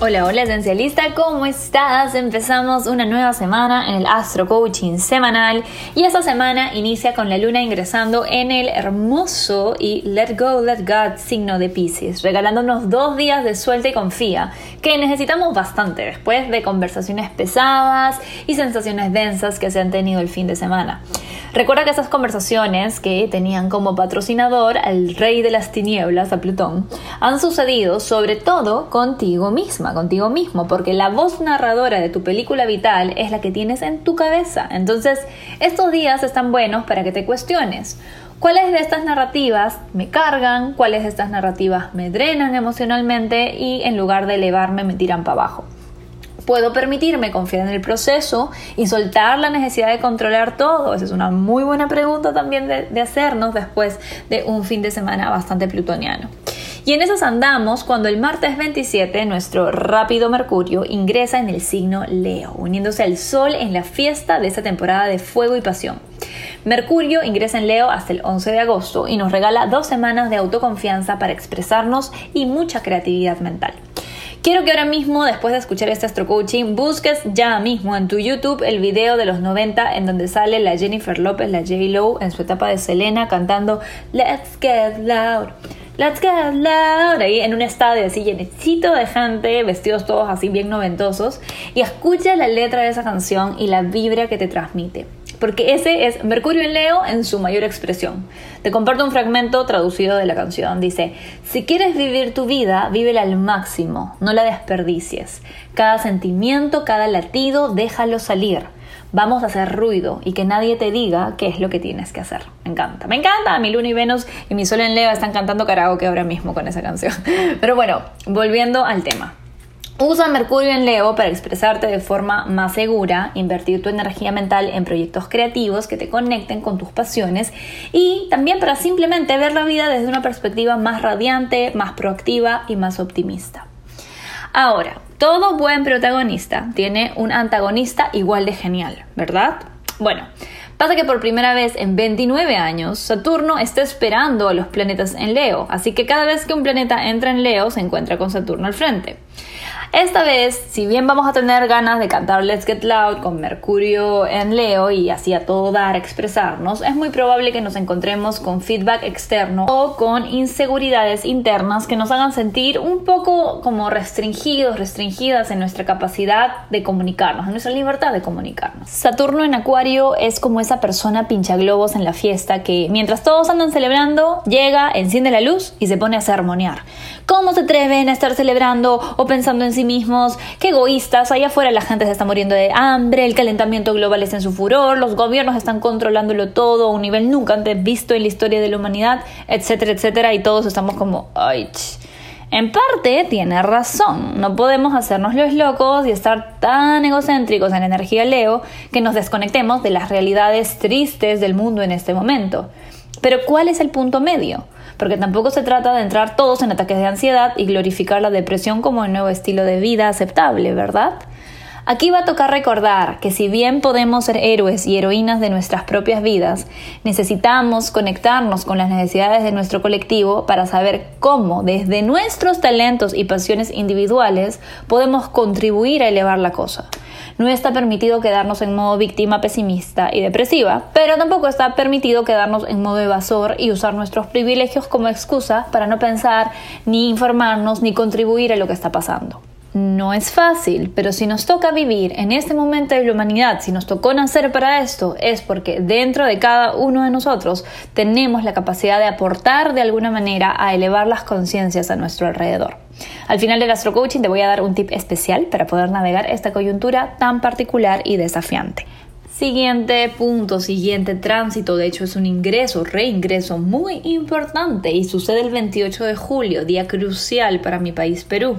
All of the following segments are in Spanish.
Hola, hola esencialista, ¿cómo estás? Empezamos una nueva semana en el Astro Coaching semanal y esta semana inicia con la luna ingresando en el hermoso y Let Go, Let God signo de Pisces, regalándonos dos días de suelta y confía que necesitamos bastante después de conversaciones pesadas y sensaciones densas que se han tenido el fin de semana. Recuerda que esas conversaciones que tenían como patrocinador al rey de las tinieblas, a Plutón, han sucedido sobre todo contigo misma, contigo mismo, porque la voz narradora de tu película vital es la que tienes en tu cabeza. Entonces, estos días están buenos para que te cuestiones. ¿Cuáles de estas narrativas me cargan? ¿Cuáles de estas narrativas me drenan emocionalmente y en lugar de elevarme me tiran para abajo? Puedo permitirme confiar en el proceso y soltar la necesidad de controlar todo? Esa es una muy buena pregunta también de, hacernos después de un fin de semana bastante plutoniano. Y en esas andamos cuando el martes 27 nuestro rápido Mercurio ingresa en el signo Leo, uniéndose al Sol en la fiesta de esta temporada de fuego y pasión. Mercurio ingresa en Leo hasta el 11 de agosto y nos regala dos semanas de autoconfianza para expresarnos y mucha creatividad mental. Quiero que ahora mismo, después de escuchar este astro coaching, busques ya mismo en tu YouTube el video de los 90 en donde sale la Jennifer López, la J. Lo, en su etapa de Selena cantando Let's Get Loud. Let's get loud, ahí en un estadio así llenecito de gente, vestidos todos así bien noventosos, y escucha la letra de esa canción y la vibra que te transmite porque ese es Mercurio en Leo en su mayor expresión. Te comparto un fragmento traducido de la canción. Dice, si quieres vivir tu vida, vívela al máximo, no la desperdicies. Cada sentimiento, cada latido, déjalo salir. Vamos a hacer ruido y que nadie te diga qué es lo que tienes que hacer. Me encanta, me encanta. Mi luna y Venus y mi sol en Leo están cantando karaoke ahora mismo con esa canción. Pero bueno, volviendo al tema. Usa Mercurio en Leo para expresarte de forma más segura, invertir tu energía mental en proyectos creativos que te conecten con tus pasiones y también para simplemente ver la vida desde una perspectiva más radiante, más proactiva y más optimista. Ahora, todo buen protagonista tiene un antagonista igual de genial, ¿verdad? Bueno, pasa que por primera vez en 29 años Saturno está esperando a los planetas en Leo, así que cada vez que un planeta entra en Leo se encuentra con Saturno al frente. Esta vez, si bien vamos a tener ganas de cantar Let's Get Loud con Mercurio en Leo y así a todo dar, expresarnos, es muy probable que nos encontremos con feedback externo o con inseguridades internas que nos hagan sentir un poco como restringidos, restringidas en nuestra capacidad de comunicarnos, en nuestra libertad de comunicarnos. Saturno en Acuario es como esa persona pincha globos en la fiesta que mientras todos andan celebrando, llega, enciende la luz y se pone a sermonear. ¿Cómo se atreven a estar celebrando pensando en sí mismos? Qué egoístas, allá afuera la gente se está muriendo de hambre, el calentamiento global está en su furor, los gobiernos están controlándolo todo a un nivel nunca antes visto en la historia de la humanidad, etcétera, etcétera, y todos estamos como, ay, en parte tiene razón, no podemos hacernos los locos y estar tan egocéntricos en energía Leo que nos desconectemos de las realidades tristes del mundo en este momento. Pero ¿cuál es el punto medio? Porque tampoco se trata de entrar todos en ataques de ansiedad y glorificar la depresión como un nuevo estilo de vida aceptable, ¿verdad? Aquí va a tocar recordar que si bien podemos ser héroes y heroínas de nuestras propias vidas, necesitamos conectarnos con las necesidades de nuestro colectivo para saber cómo desde nuestros talentos y pasiones individuales podemos contribuir a elevar la cosa. No está permitido quedarnos en modo víctima pesimista y depresiva, pero tampoco está permitido quedarnos en modo evasor y usar nuestros privilegios como excusa para no pensar, ni informarnos, ni contribuir a lo que está pasando. No es fácil, pero si nos toca vivir en este momento de la humanidad, si nos tocó nacer para esto, es porque dentro de cada uno de nosotros tenemos la capacidad de aportar de alguna manera a elevar las conciencias a nuestro alrededor. Al final del Astro Coaching te voy a dar un tip especial para poder navegar esta coyuntura tan particular y desafiante. Siguiente punto, siguiente tránsito, de hecho es un ingreso, reingreso muy importante y sucede el 28 de julio, día crucial para mi país Perú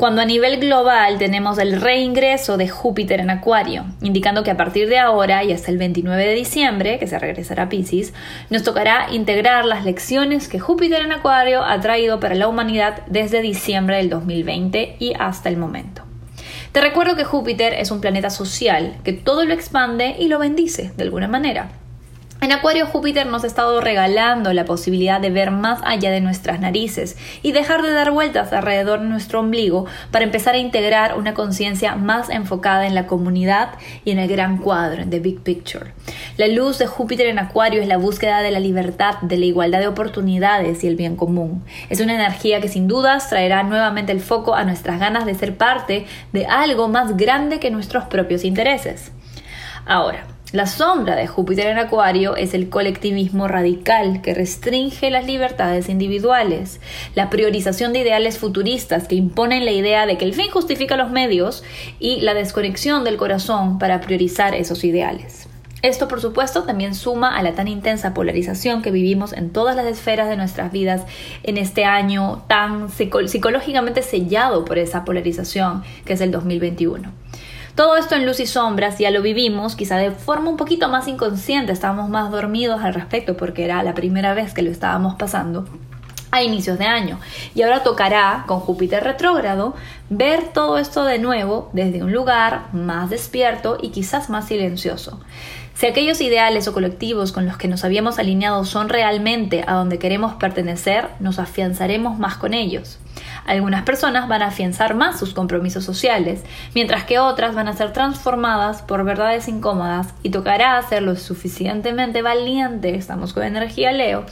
cuando a nivel global tenemos el reingreso de Júpiter en Acuario, indicando que a partir de ahora y hasta el 29 de diciembre, que se regresará a Pisces, nos tocará integrar las lecciones que Júpiter en Acuario ha traído para la humanidad desde diciembre del 2020 y hasta el momento. Te recuerdo que Júpiter es un planeta social que todo lo expande y lo bendice de alguna manera. En Acuario Júpiter nos ha estado regalando la posibilidad de ver más allá de nuestras narices y dejar de dar vueltas alrededor de nuestro ombligo para empezar a integrar una conciencia más enfocada en la comunidad y en el gran cuadro, en the big picture. La luz de Júpiter en Acuario es la búsqueda de la libertad, de la igualdad de oportunidades y el bien común. Es una energía que sin dudas traerá nuevamente el foco a nuestras ganas de ser parte de algo más grande que nuestros propios intereses. Ahora, la sombra de Júpiter en Acuario es el colectivismo radical que restringe las libertades individuales, la priorización de ideales futuristas que imponen la idea de que el fin justifica los medios y la desconexión del corazón para priorizar esos ideales. Esto, por supuesto, también suma a la tan intensa polarización que vivimos en todas las esferas de nuestras vidas en este año tan psicológicamente sellado por esa polarización que es el 2021. Todo esto en luz y sombras ya lo vivimos, quizá de forma un poquito más inconsciente, estábamos más dormidos al respecto porque era la primera vez que lo estábamos pasando a inicios de año. Y ahora tocará, con Júpiter retrógrado, ver todo esto de nuevo desde un lugar más despierto y quizás más silencioso. Si aquellos ideales o colectivos con los que nos habíamos alineado son realmente a donde queremos pertenecer, nos afianzaremos más con ellos. Algunas personas van a afianzar más sus compromisos sociales, mientras que otras van a ser transformadas por verdades incómodas y tocará ser lo suficientemente valiente, estamos con energía Leo,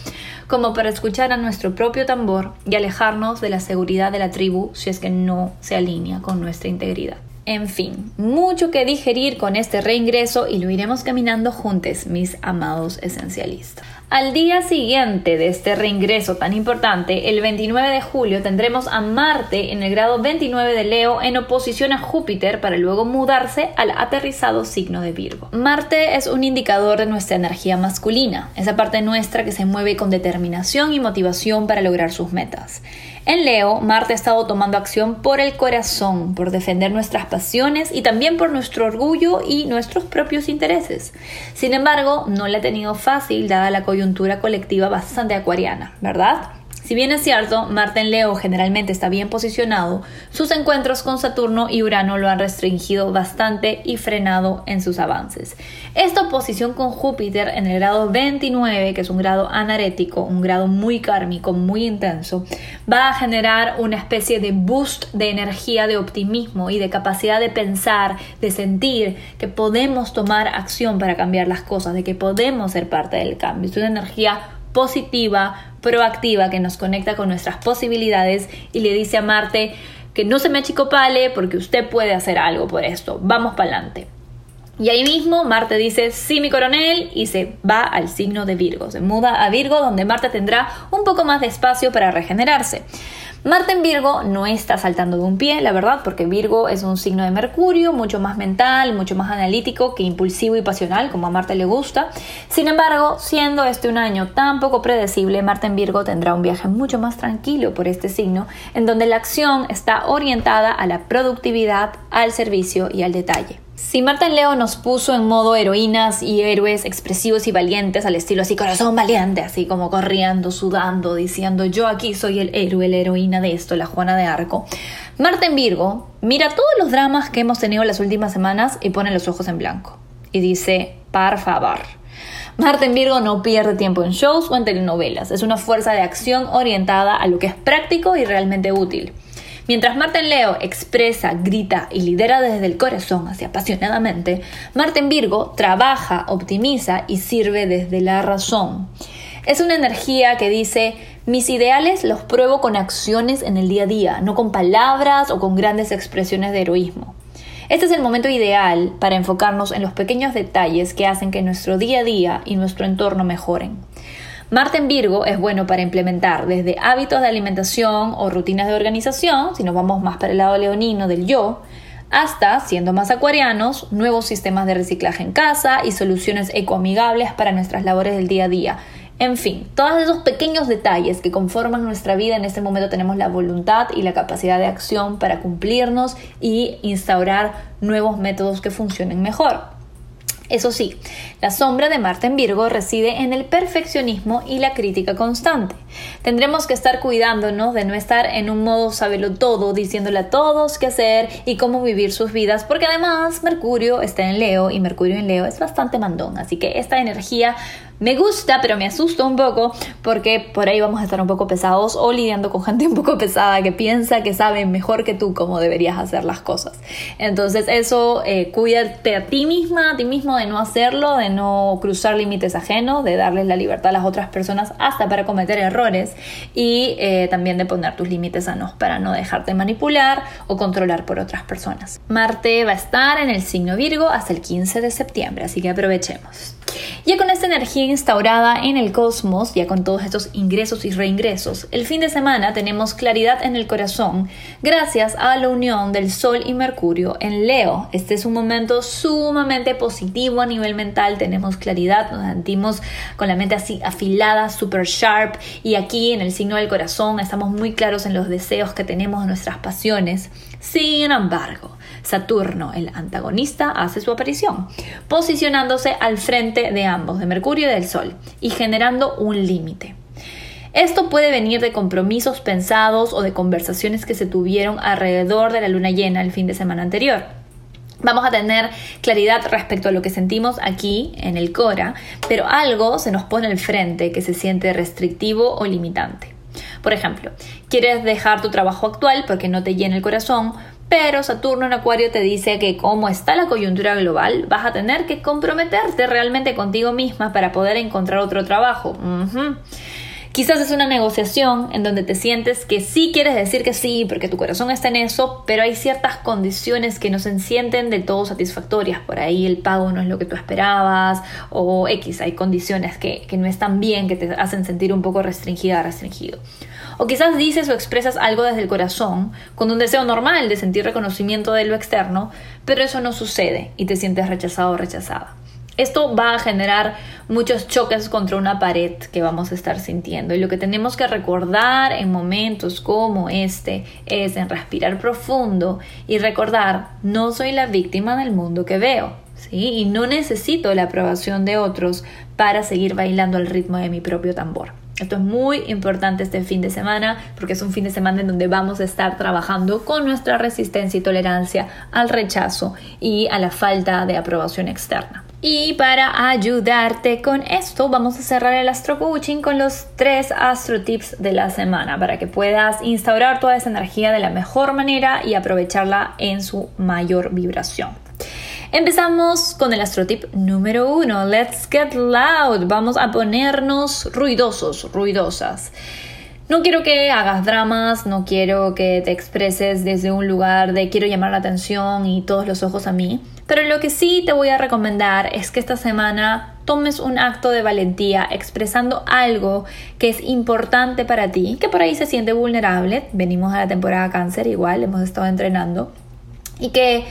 como para escuchar a nuestro propio tambor y alejarnos de la seguridad de la tribu si es que no se alinea con nuestra integridad. En fin, mucho que digerir con este reingreso y lo iremos caminando juntos, mis amados esencialistas. Al día siguiente de este reingreso tan importante, el 29 de julio, tendremos a Marte en el grado 29 de Leo en oposición a Júpiter para luego mudarse al aterrizado signo de Virgo. Marte es un indicador de nuestra energía masculina, esa parte nuestra que se mueve con determinación y motivación para lograr sus metas. En Leo, Marte ha estado tomando acción por el corazón, por defender nuestras pasiones y también por nuestro orgullo y nuestros propios intereses. Sin embargo, no le ha tenido fácil dada la coyuntura colectiva bastante acuariana, ¿verdad? Si bien es cierto, Marte en Leo generalmente está bien posicionado, sus encuentros con Saturno y Urano lo han restringido bastante y frenado en sus avances. Esta oposición con Júpiter en el grado 29, que es un grado anarético, un grado muy kármico, muy intenso, va a generar una especie de boost de energía, de optimismo y de capacidad de pensar, de sentir que podemos tomar acción para cambiar las cosas, de que podemos ser parte del cambio. Es una energía positiva, proactiva que nos conecta con nuestras posibilidades y le dice a Marte que no se me achicopale porque usted puede hacer algo por esto. Vamos para adelante. Y ahí mismo Marte dice, sí, mi coronel, y se va al signo de Virgo. Se muda a Virgo, donde Marte tendrá un poco más de espacio para regenerarse. Marte en Virgo no está saltando de un pie, la verdad, porque Virgo es un signo de Mercurio, mucho más mental, mucho más analítico que impulsivo y pasional, como a Marte le gusta. Sin embargo, siendo este un año tan poco predecible, Marte en Virgo tendrá un viaje mucho más tranquilo por este signo, en donde la acción está orientada a la productividad, al servicio y al detalle. Si Marta Leo nos puso en modo heroínas y héroes expresivos y valientes, al estilo así corazón valiente, así como corriendo, sudando, diciendo yo aquí soy el héroe, la heroína de esto, la Juana de Arco. Marta en Virgo mira todos los dramas que hemos tenido las últimas semanas y pone los ojos en blanco. Y dice, par favor. Marta en Virgo no pierde tiempo en shows o en telenovelas. Es una fuerza de acción orientada a lo que es práctico y realmente útil. Mientras Marten Leo expresa, grita y lidera desde el corazón, así apasionadamente, Marten Virgo trabaja, optimiza y sirve desde la razón. Es una energía que dice, mis ideales los pruebo con acciones en el día a día, no con palabras o con grandes expresiones de heroísmo. Este es el momento ideal para enfocarnos en los pequeños detalles que hacen que nuestro día a día y nuestro entorno mejoren. Marte en Virgo es bueno para implementar desde hábitos de alimentación o rutinas de organización, si nos vamos más para el lado leonino del yo, hasta, siendo más acuarianos, nuevos sistemas de reciclaje en casa y soluciones ecoamigables para nuestras labores del día a día. En fin, todos esos pequeños detalles que conforman nuestra vida en este momento tenemos la voluntad y la capacidad de acción para cumplirnos y instaurar nuevos métodos que funcionen mejor. Eso sí, la sombra de Marte en Virgo reside en el perfeccionismo y la crítica constante. Tendremos que estar cuidándonos de no estar en un modo sabelo todo, diciéndole a todos qué hacer y cómo vivir sus vidas, porque además Mercurio está en Leo y Mercurio en Leo es bastante mandón, así que esta energía me gusta, pero me asusta un poco porque por ahí vamos a estar un poco pesados o lidiando con gente un poco pesada que piensa que sabe mejor que tú cómo deberías hacer las cosas. Entonces eso, eh, cuídate a ti misma, a ti mismo de no hacerlo, de no cruzar límites ajenos, de darles la libertad a las otras personas hasta para cometer errores y eh, también de poner tus límites sanos para no dejarte manipular o controlar por otras personas. Marte va a estar en el signo Virgo hasta el 15 de septiembre, así que aprovechemos. Ya con esta energía instaurada en el cosmos, ya con todos estos ingresos y reingresos, el fin de semana tenemos claridad en el corazón gracias a la unión del Sol y Mercurio en Leo. Este es un momento sumamente positivo a nivel mental, tenemos claridad, nos sentimos con la mente así afilada, super sharp y aquí en el signo del corazón estamos muy claros en los deseos que tenemos, nuestras pasiones. Sin embargo, Saturno, el antagonista, hace su aparición, posicionándose al frente de ambos, de Mercurio y del Sol, y generando un límite. Esto puede venir de compromisos pensados o de conversaciones que se tuvieron alrededor de la luna llena el fin de semana anterior. Vamos a tener claridad respecto a lo que sentimos aquí en el Cora, pero algo se nos pone al frente que se siente restrictivo o limitante. Por ejemplo, quieres dejar tu trabajo actual porque no te llena el corazón, pero Saturno en Acuario te dice que como está la coyuntura global, vas a tener que comprometerte realmente contigo misma para poder encontrar otro trabajo. Quizás es una negociación en donde te sientes que sí quieres decir que sí, porque tu corazón está en eso, pero hay ciertas condiciones que no se sienten de todo satisfactorias. Por ahí el pago no es lo que tú esperabas, o X, hay condiciones que, que no están bien, que te hacen sentir un poco restringida, restringido. O quizás dices o expresas algo desde el corazón, con un deseo normal de sentir reconocimiento de lo externo, pero eso no sucede y te sientes rechazado o rechazada. Esto va a generar muchos choques contra una pared que vamos a estar sintiendo. Y lo que tenemos que recordar en momentos como este es en respirar profundo y recordar, no soy la víctima del mundo que veo. ¿sí? Y no necesito la aprobación de otros para seguir bailando al ritmo de mi propio tambor. Esto es muy importante este fin de semana porque es un fin de semana en donde vamos a estar trabajando con nuestra resistencia y tolerancia al rechazo y a la falta de aprobación externa. Y para ayudarte con esto, vamos a cerrar el Astro Coaching con los tres Astro Tips de la semana para que puedas instaurar toda esa energía de la mejor manera y aprovecharla en su mayor vibración. Empezamos con el astrotip número uno. Let's get loud. Vamos a ponernos ruidosos, ruidosas. No quiero que hagas dramas, no quiero que te expreses desde un lugar de quiero llamar la atención y todos los ojos a mí. Pero lo que sí te voy a recomendar es que esta semana tomes un acto de valentía expresando algo que es importante para ti, que por ahí se siente vulnerable. Venimos a la temporada cáncer, igual hemos estado entrenando. Y que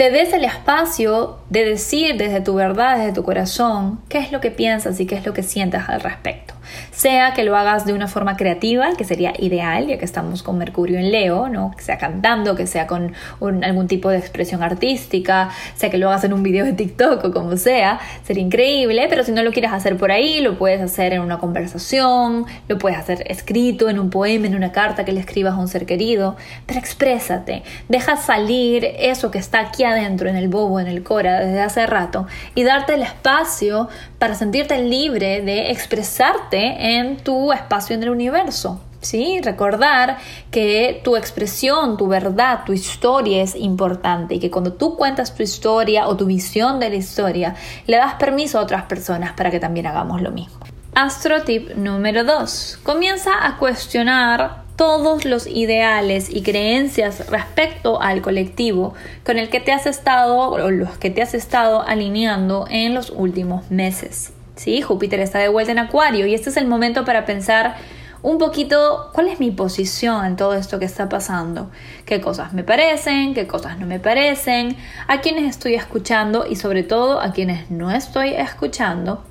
te des el espacio de decir desde tu verdad, desde tu corazón, qué es lo que piensas y qué es lo que sientes al respecto sea que lo hagas de una forma creativa, que sería ideal, ya que estamos con Mercurio en Leo, ¿no? que sea cantando, que sea con algún tipo de expresión artística, sea que lo hagas en un video de TikTok o como sea, sería increíble, pero si no lo quieres hacer por ahí, lo puedes hacer en una conversación, lo puedes hacer escrito en un poema, en una carta que le escribas a un ser querido, pero exprésate, deja salir eso que está aquí adentro, en el bobo, en el cora, desde hace rato, y darte el espacio para sentirte libre de expresarte en tu espacio en el universo. ¿sí? Recordar que tu expresión, tu verdad, tu historia es importante y que cuando tú cuentas tu historia o tu visión de la historia, le das permiso a otras personas para que también hagamos lo mismo. Astro tip número 2. Comienza a cuestionar todos los ideales y creencias respecto al colectivo con el que te has estado o los que te has estado alineando en los últimos meses. ¿sí? Júpiter está de vuelta en Acuario y este es el momento para pensar un poquito cuál es mi posición en todo esto que está pasando, qué cosas me parecen, qué cosas no me parecen, a quienes estoy escuchando y sobre todo a quienes no estoy escuchando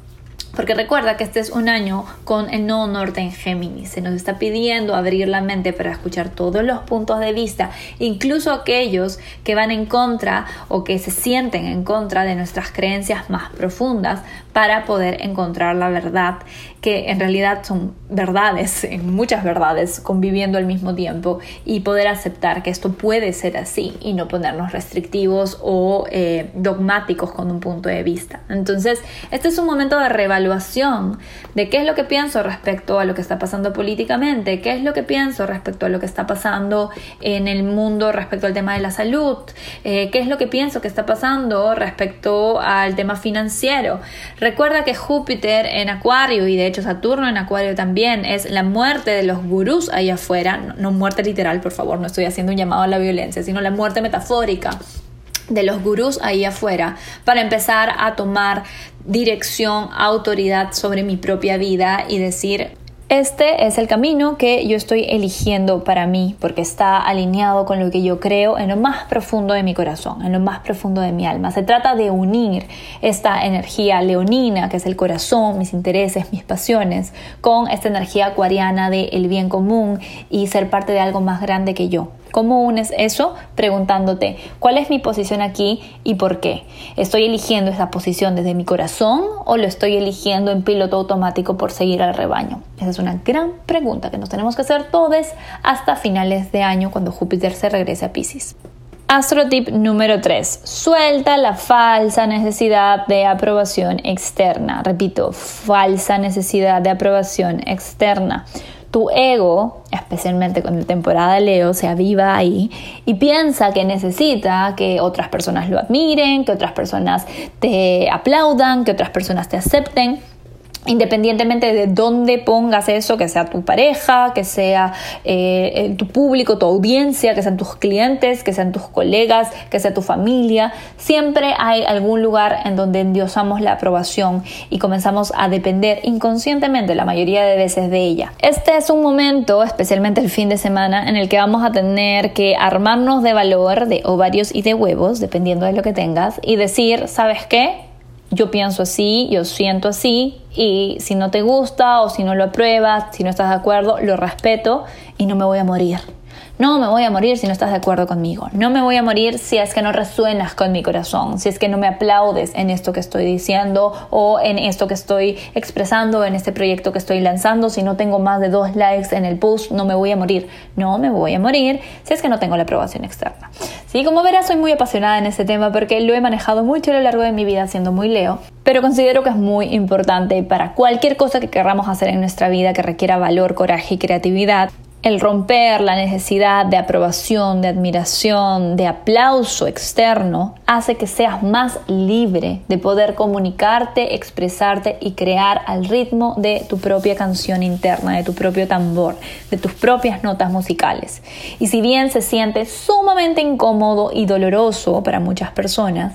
porque recuerda que este es un año con el no norte en Géminis. Se nos está pidiendo abrir la mente para escuchar todos los puntos de vista, incluso aquellos que van en contra o que se sienten en contra de nuestras creencias más profundas, para poder encontrar la verdad, que en realidad son verdades, muchas verdades, conviviendo al mismo tiempo y poder aceptar que esto puede ser así y no ponernos restrictivos o eh, dogmáticos con un punto de vista. Entonces, este es un momento de reevaluación de qué es lo que pienso respecto a lo que está pasando políticamente, qué es lo que pienso respecto a lo que está pasando en el mundo respecto al tema de la salud, eh, qué es lo que pienso que está pasando respecto al tema financiero Recuerda que Júpiter en Acuario y de hecho Saturno en Acuario también es la muerte de los gurús ahí afuera, no, muerte literal, por favor, no estoy haciendo un llamado a la violencia, sino la muerte metafórica de los gurús ahí afuera para empezar a tomar dirección, autoridad sobre mi propia vida y decir, este es el camino que yo estoy eligiendo para mí porque está alineado con lo que yo creo en lo más profundo de mi corazón, en lo más profundo de mi alma. Se trata de unir esta energía leonina, que es el corazón, mis intereses, mis pasiones, con esta energía acuariana del el bien común y ser parte de algo más grande que yo. ¿Cómo unes eso? Preguntándote, ¿cuál es mi posición aquí y por qué? ¿Estoy eligiendo esa posición desde mi corazón o lo estoy eligiendo en piloto automático por seguir al rebaño? Esa es una gran pregunta que nos tenemos que hacer todos hasta finales de año cuando Júpiter se regrese a Pisces. Astrotip número 3. Suelta la falsa necesidad de aprobación externa. Repito, falsa necesidad de aprobación externa tu ego, especialmente con la temporada Leo, se aviva ahí y piensa que necesita que otras personas lo admiren, que otras personas te aplaudan, que otras personas te acepten independientemente de dónde pongas eso, que sea tu pareja, que sea eh, tu público, tu audiencia, que sean tus clientes, que sean tus colegas, que sea tu familia, siempre hay algún lugar en donde endiosamos la aprobación y comenzamos a depender inconscientemente la mayoría de veces de ella. Este es un momento, especialmente el fin de semana, en el que vamos a tener que armarnos de valor, de ovarios y de huevos, dependiendo de lo que tengas, y decir, ¿sabes qué? Yo pienso así, yo siento así y si no te gusta o si no lo apruebas, si no estás de acuerdo, lo respeto y no me voy a morir. No me voy a morir si no estás de acuerdo conmigo. No me voy a morir si es que no resuenas con mi corazón, si es que no me aplaudes en esto que estoy diciendo o en esto que estoy expresando, en este proyecto que estoy lanzando. Si no tengo más de dos likes en el post, no me voy a morir. No me voy a morir si es que no tengo la aprobación externa. Sí, como verás, soy muy apasionada en este tema porque lo he manejado mucho a lo largo de mi vida siendo muy Leo, pero considero que es muy importante para cualquier cosa que queramos hacer en nuestra vida que requiera valor, coraje y creatividad el romper la necesidad de aprobación, de admiración, de aplauso externo, hace que seas más libre de poder comunicarte, expresarte y crear al ritmo de tu propia canción interna, de tu propio tambor, de tus propias notas musicales. Y si bien se siente sumamente incómodo y doloroso para muchas personas,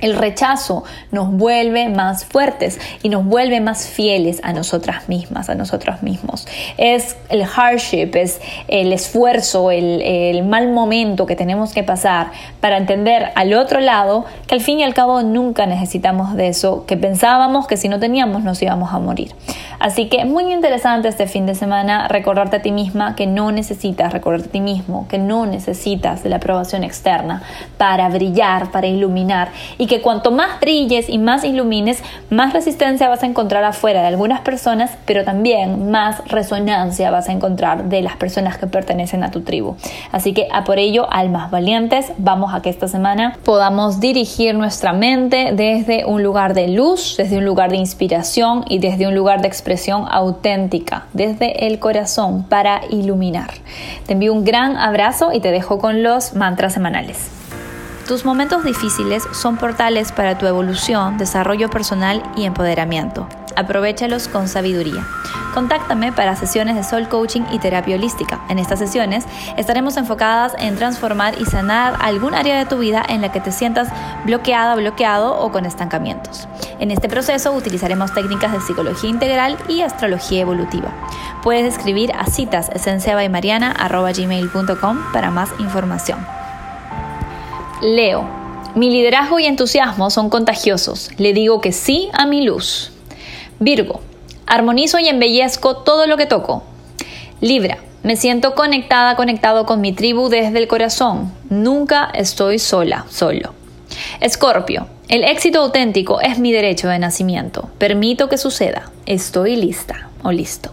el rechazo nos vuelve más fuertes y nos vuelve más fieles a nosotras mismas, a nosotros mismos. Es el hardship, es el esfuerzo, el, el, mal momento que tenemos que pasar para entender al otro lado que al fin y al cabo nunca necesitamos de eso, que pensábamos que si no teníamos nos íbamos a morir. Así que muy interesante este fin de semana recordarte a ti misma que no necesitas, recordarte a ti mismo que no necesitas de la aprobación externa para brillar, para iluminar y que cuanto más brilles y más ilumines, más resistencia vas a encontrar afuera de algunas personas, pero también más resonancia vas a encontrar de las personas que pertenecen a tu tribu. Así que a por ello, almas valientes, vamos a que esta semana podamos dirigir nuestra mente desde un lugar de luz, desde un lugar de inspiración y desde un lugar de expresión auténtica desde el corazón para iluminar. Te envío un gran abrazo y te dejo con los mantras semanales. Tus momentos difíciles son portales para tu evolución, desarrollo personal y empoderamiento. Aprovechalos con sabiduría. Contáctame para sesiones de Soul Coaching y terapia holística. En estas sesiones estaremos enfocadas en transformar y sanar algún área de tu vida en la que te sientas bloqueada, bloqueado o con estancamientos. En este proceso utilizaremos técnicas de psicología integral y astrología evolutiva. Puedes escribir a citas esenciabaymariana.gmail.com para más información. Leo. Mi liderazgo y entusiasmo son contagiosos. Le digo que sí a mi luz. Virgo. Armonizo y embellezco todo lo que toco. Libra. Me siento conectada, conectado con mi tribu desde el corazón. Nunca estoy sola, solo. Escorpio. El éxito auténtico es mi derecho de nacimiento. Permito que suceda. Estoy lista o listo.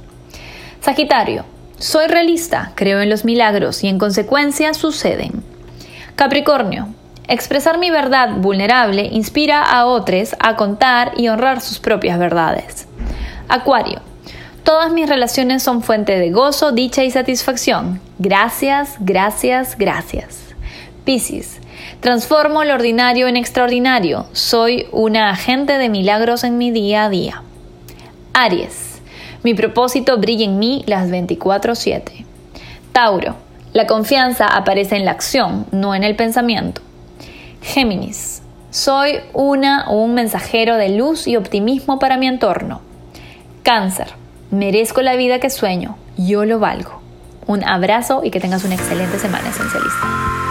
Sagitario. Soy realista, creo en los milagros y en consecuencia suceden. Capricornio. Expresar mi verdad vulnerable inspira a otros a contar y honrar sus propias verdades. Acuario. Todas mis relaciones son fuente de gozo, dicha y satisfacción. Gracias, gracias, gracias. Piscis. Transformo lo ordinario en extraordinario. Soy una agente de milagros en mi día a día. Aries. Mi propósito brilla en mí las 24/7. Tauro. La confianza aparece en la acción, no en el pensamiento. Géminis. Soy una o un mensajero de luz y optimismo para mi entorno. Cáncer. Merezco la vida que sueño. Yo lo valgo. Un abrazo y que tengas una excelente semana esencialista.